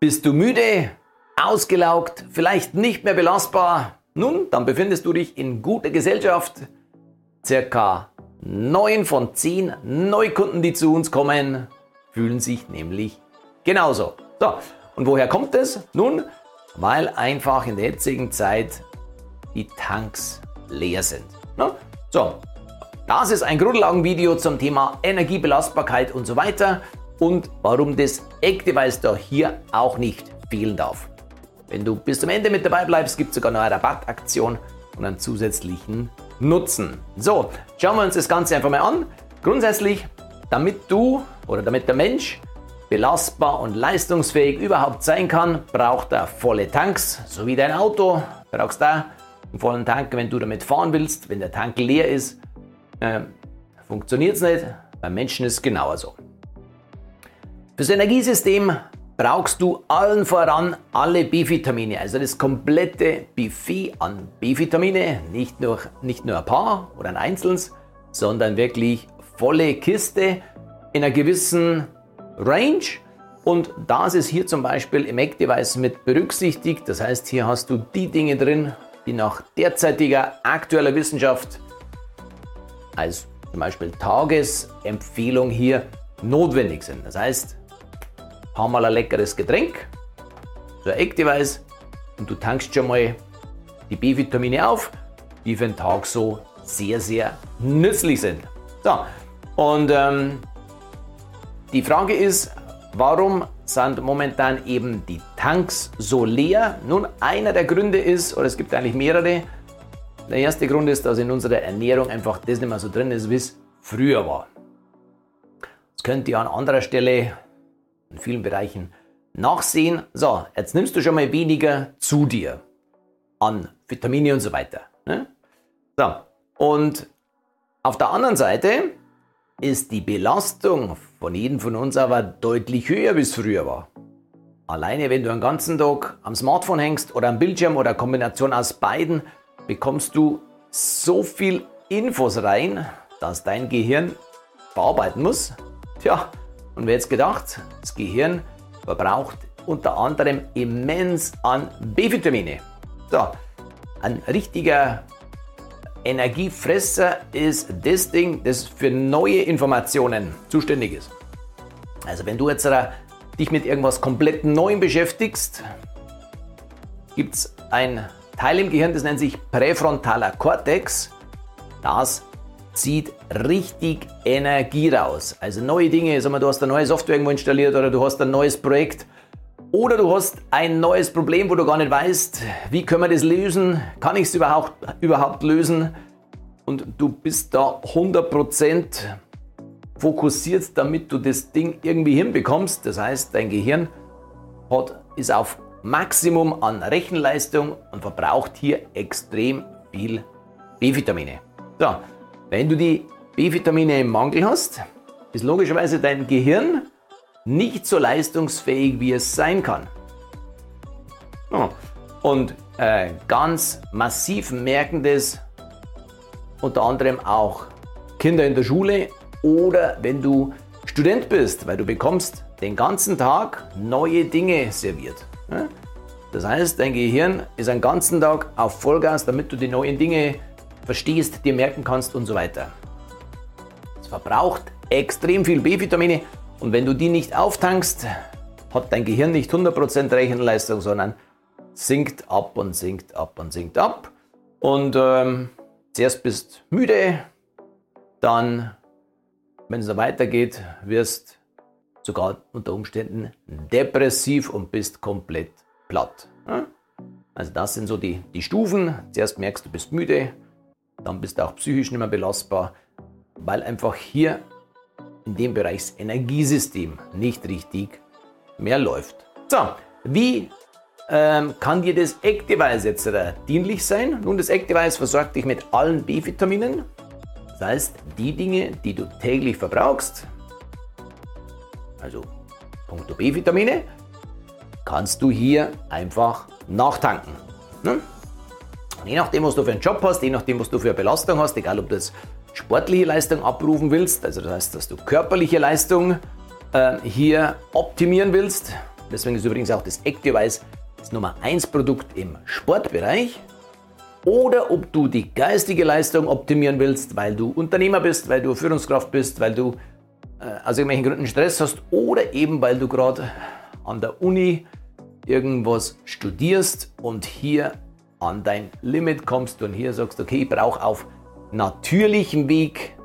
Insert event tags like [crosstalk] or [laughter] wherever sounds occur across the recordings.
Bist du müde, ausgelaugt, vielleicht nicht mehr belastbar? Nun, dann befindest du dich in guter Gesellschaft. Circa 9 von 10 Neukunden, die zu uns kommen, fühlen sich nämlich genauso. So, und woher kommt es? Nun, weil einfach in der jetzigen Zeit die Tanks leer sind. Ne? So, das ist ein Grundlagenvideo zum Thema Energiebelastbarkeit und so weiter und warum das Activize da hier auch nicht fehlen darf. Wenn du bis zum Ende mit dabei bleibst, gibt es sogar noch eine Rabattaktion und einen zusätzlichen Nutzen. So, schauen wir uns das Ganze einfach mal an. Grundsätzlich, damit du oder damit der Mensch belastbar und leistungsfähig überhaupt sein kann, braucht er volle Tanks, so wie dein Auto. Brauchst da einen vollen Tank, wenn du damit fahren willst. Wenn der Tank leer ist, äh, funktioniert es nicht. Beim Menschen ist es genauso. Fürs Energiesystem brauchst du allen voran alle B-Vitamine, also das komplette Buffet an B-Vitamine, nicht nur, nicht nur ein paar oder ein einzelnes, sondern wirklich volle Kiste in einer gewissen Range. Und das ist hier zum Beispiel im Mac-Device mit berücksichtigt. Das heißt, hier hast du die Dinge drin, die nach derzeitiger aktueller Wissenschaft als zum Beispiel Tagesempfehlung hier notwendig sind. Das heißt, hau mal ein leckeres Getränk, so ein Eckdevice und du tankst schon mal die B-Vitamine auf, die für den Tag so sehr, sehr nützlich sind. So, und ähm, die Frage ist, warum sind momentan eben die Tanks so leer? Nun, einer der Gründe ist, oder es gibt eigentlich mehrere, der erste Grund ist, dass in unserer Ernährung einfach das nicht mehr so drin ist, wie es früher war. Das könnt ihr an anderer Stelle in vielen Bereichen nachsehen. So, jetzt nimmst du schon mal weniger zu dir an Vitamine und so weiter. Ne? So, und auf der anderen Seite ist die Belastung von jedem von uns aber deutlich höher, wie es früher war. Alleine wenn du einen ganzen Tag am Smartphone hängst oder am Bildschirm oder Kombination aus beiden, bekommst du so viel Infos rein, dass dein Gehirn verarbeiten muss. Tja, und wer jetzt gedacht, das Gehirn verbraucht unter anderem immens an B-Vitamine. So, ein richtiger Energiefresser ist das Ding, das für neue Informationen zuständig ist. Also wenn du jetzt äh, dich mit irgendwas komplett Neuem beschäftigst, gibt es ein Teil im Gehirn, das nennt sich präfrontaler Cortex. Das zieht richtig Energie raus. Also neue Dinge, sag mal, du hast eine neue Software irgendwo installiert oder du hast ein neues Projekt oder du hast ein neues Problem, wo du gar nicht weißt, wie können wir das lösen, kann ich es überhaupt, überhaupt lösen und du bist da 100% fokussiert, damit du das Ding irgendwie hinbekommst. Das heißt, dein Gehirn hat, ist auf Maximum an Rechenleistung und verbraucht hier extrem viel B-Vitamine. So, wenn du die B-Vitamine im Mangel hast, ist logischerweise dein Gehirn nicht so leistungsfähig, wie es sein kann. Und äh, ganz massiv merken das unter anderem auch Kinder in der Schule oder wenn du Student bist, weil du bekommst den ganzen Tag neue Dinge serviert. Das heißt, dein Gehirn ist einen ganzen Tag auf Vollgas, damit du die neuen Dinge verstehst, dir merken kannst und so weiter. Es verbraucht extrem viel B-Vitamine und wenn du die nicht auftankst, hat dein Gehirn nicht 100% Rechenleistung, sondern sinkt ab und sinkt ab und sinkt ab. Und ähm, zuerst bist müde, dann, wenn es so weitergeht, wirst sogar unter Umständen depressiv und bist komplett platt. Also das sind so die, die Stufen. Zuerst merkst du, bist müde, dann bist du auch psychisch nicht mehr belastbar, weil einfach hier in dem Bereich das Energiesystem nicht richtig mehr läuft. So, wie ähm, kann dir das Eckdevice jetzt äh, dienlich sein? Nun, das Eckdevice versorgt dich mit allen B-Vitaminen. Das heißt, die Dinge, die du täglich verbrauchst, also punkto B-Vitamine, kannst du hier einfach nachtanken. Ne? Je nachdem, was du für einen Job hast, je nachdem, was du für eine Belastung hast, egal ob du das sportliche Leistung abrufen willst, also das heißt, dass du körperliche Leistung äh, hier optimieren willst, Deswegen ist übrigens auch das Activize das Nummer 1 Produkt im Sportbereich. Oder ob du die geistige Leistung optimieren willst, weil du Unternehmer bist, weil du Führungskraft bist, weil du äh, aus irgendwelchen Gründen Stress hast oder eben weil du gerade an der Uni irgendwas studierst und hier an dein Limit kommst und hier sagst, okay, ich brauche auf natürlichem Weg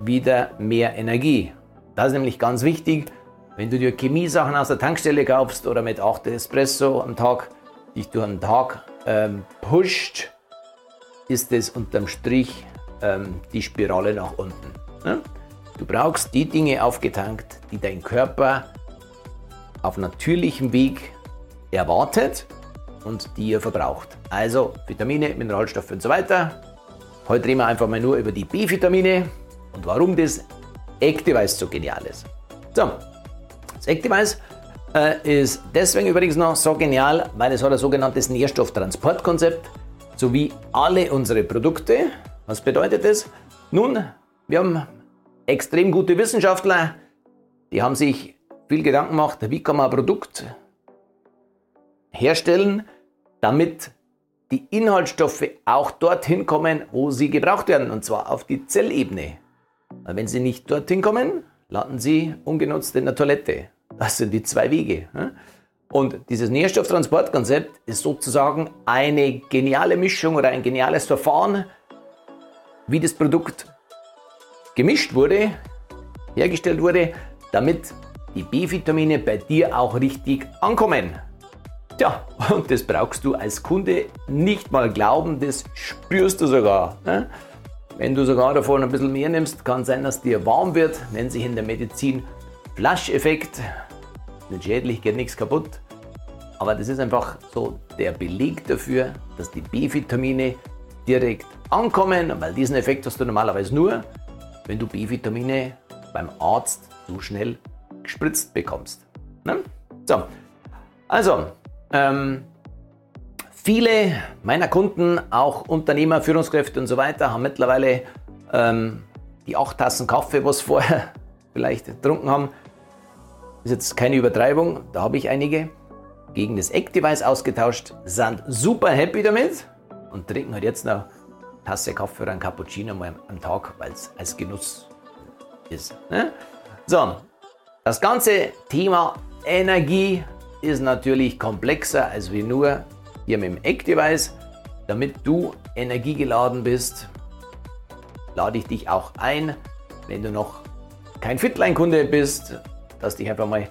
wieder mehr Energie. Das ist nämlich ganz wichtig, wenn du dir Chemiesachen aus der Tankstelle kaufst oder mit 8 Espresso am Tag dich durch einen Tag ähm, pusht, ist es unterm Strich ähm, die Spirale nach unten. Ne? Du brauchst die Dinge aufgetankt, die dein Körper auf natürlichem Weg erwartet und die er verbraucht. Also Vitamine, Mineralstoffe und so weiter. Heute reden wir einfach mal nur über die B-Vitamine und warum das Activize so genial ist. So, das Activize äh, ist deswegen übrigens noch so genial, weil es hat ein sogenanntes Nährstofftransportkonzept sowie alle unsere Produkte. Was bedeutet das? Nun, wir haben extrem gute Wissenschaftler, die haben sich viel Gedanken gemacht, wie kann man ein Produkt herstellen, damit die Inhaltsstoffe auch dorthin kommen, wo sie gebraucht werden, und zwar auf die Zellebene. Weil wenn sie nicht dorthin kommen, landen sie ungenutzt in der Toilette. Das sind die zwei Wege. Und dieses Nährstofftransportkonzept ist sozusagen eine geniale Mischung oder ein geniales Verfahren, wie das Produkt gemischt wurde, hergestellt wurde, damit die B-Vitamine bei dir auch richtig ankommen. Tja, und das brauchst du als Kunde nicht mal glauben, das spürst du sogar. Ne? Wenn du sogar davon ein bisschen mehr nimmst, kann sein, dass dir warm wird, nennt sich in der Medizin Flash-Effekt. Nicht schädlich, geht nichts kaputt. Aber das ist einfach so der Beleg dafür, dass die B-Vitamine direkt ankommen, weil diesen Effekt hast du normalerweise nur, wenn du B-Vitamine beim Arzt zu schnell gespritzt bekommst. Ne? So, also, ähm, viele meiner Kunden, auch Unternehmer, Führungskräfte und so weiter, haben mittlerweile ähm, die acht Tassen Kaffee, was vorher [laughs] vielleicht getrunken haben. Ist jetzt keine Übertreibung, da habe ich einige gegen das Activize ausgetauscht, sind super happy damit und trinken halt jetzt eine Tasse Kaffee oder ein Cappuccino mal am Tag, weil es als Genuss ist. Ne? So, das ganze Thema Energie ist natürlich komplexer als wie nur hier mit dem Eck-Device. Damit du energiegeladen bist, lade ich dich auch ein, wenn du noch kein Fitline-Kunde bist, dass dich einfach mal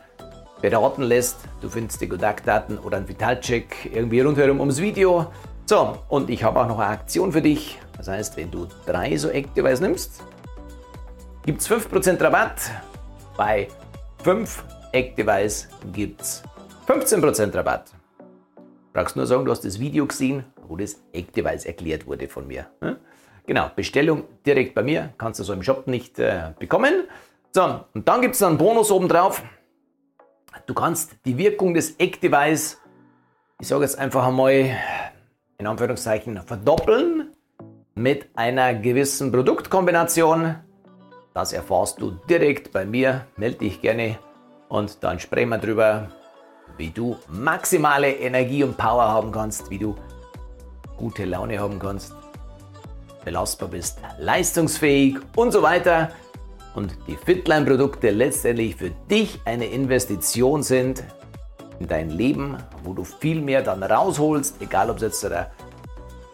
beraten lässt. Du findest die Kontaktdaten oder einen Vitalcheck irgendwie rundherum ums Video. So, und ich habe auch noch eine Aktion für dich. Das heißt, wenn du drei so Eck-Device nimmst, gibt es 5% Rabatt bei 5 Activize gibt es 15% Rabatt. Brauchst nur sagen, du hast das Video gesehen, wo das Activize erklärt wurde von mir. Genau, Bestellung direkt bei mir, kannst du so im Shop nicht äh, bekommen. So, und dann gibt es einen Bonus obendrauf. Du kannst die Wirkung des Activize, ich sage jetzt einfach einmal in Anführungszeichen, verdoppeln mit einer gewissen Produktkombination. Das erfährst du direkt bei mir. Melde dich gerne und dann sprechen wir darüber, wie du maximale Energie und Power haben kannst, wie du gute Laune haben kannst, belastbar bist, leistungsfähig und so weiter. Und die Fitline-Produkte letztendlich für dich eine Investition sind in dein Leben, wo du viel mehr dann rausholst, egal ob es jetzt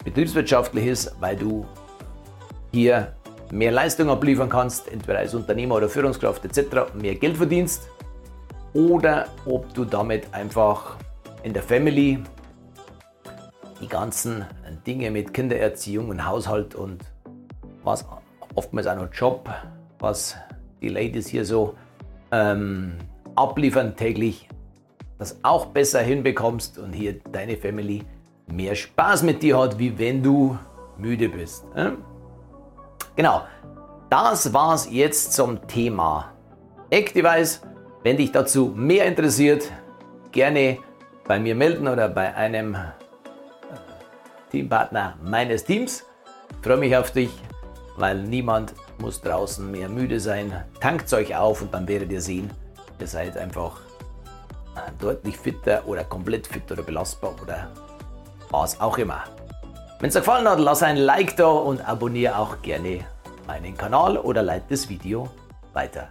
betriebswirtschaftlich ist, weil du hier mehr Leistung abliefern kannst, entweder als Unternehmer oder Führungskraft etc., mehr Geld verdienst oder ob du damit einfach in der Family die ganzen Dinge mit Kindererziehung und Haushalt und was oftmals auch noch Job, was die Ladies hier so ähm, abliefern täglich, das auch besser hinbekommst und hier deine Family mehr Spaß mit dir hat, wie wenn du müde bist. Äh? Genau, das war's jetzt zum Thema Activize. Wenn dich dazu mehr interessiert, gerne bei mir melden oder bei einem äh, Teampartner meines Teams. Ich freue mich auf dich, weil niemand muss draußen mehr müde sein. Tankt euch auf und dann werdet ihr sehen, ihr seid einfach deutlich fitter oder komplett fit oder belastbar oder was auch immer. Wenn es dir gefallen hat, lass ein Like da und abonniere auch gerne meinen Kanal oder leite das Video weiter.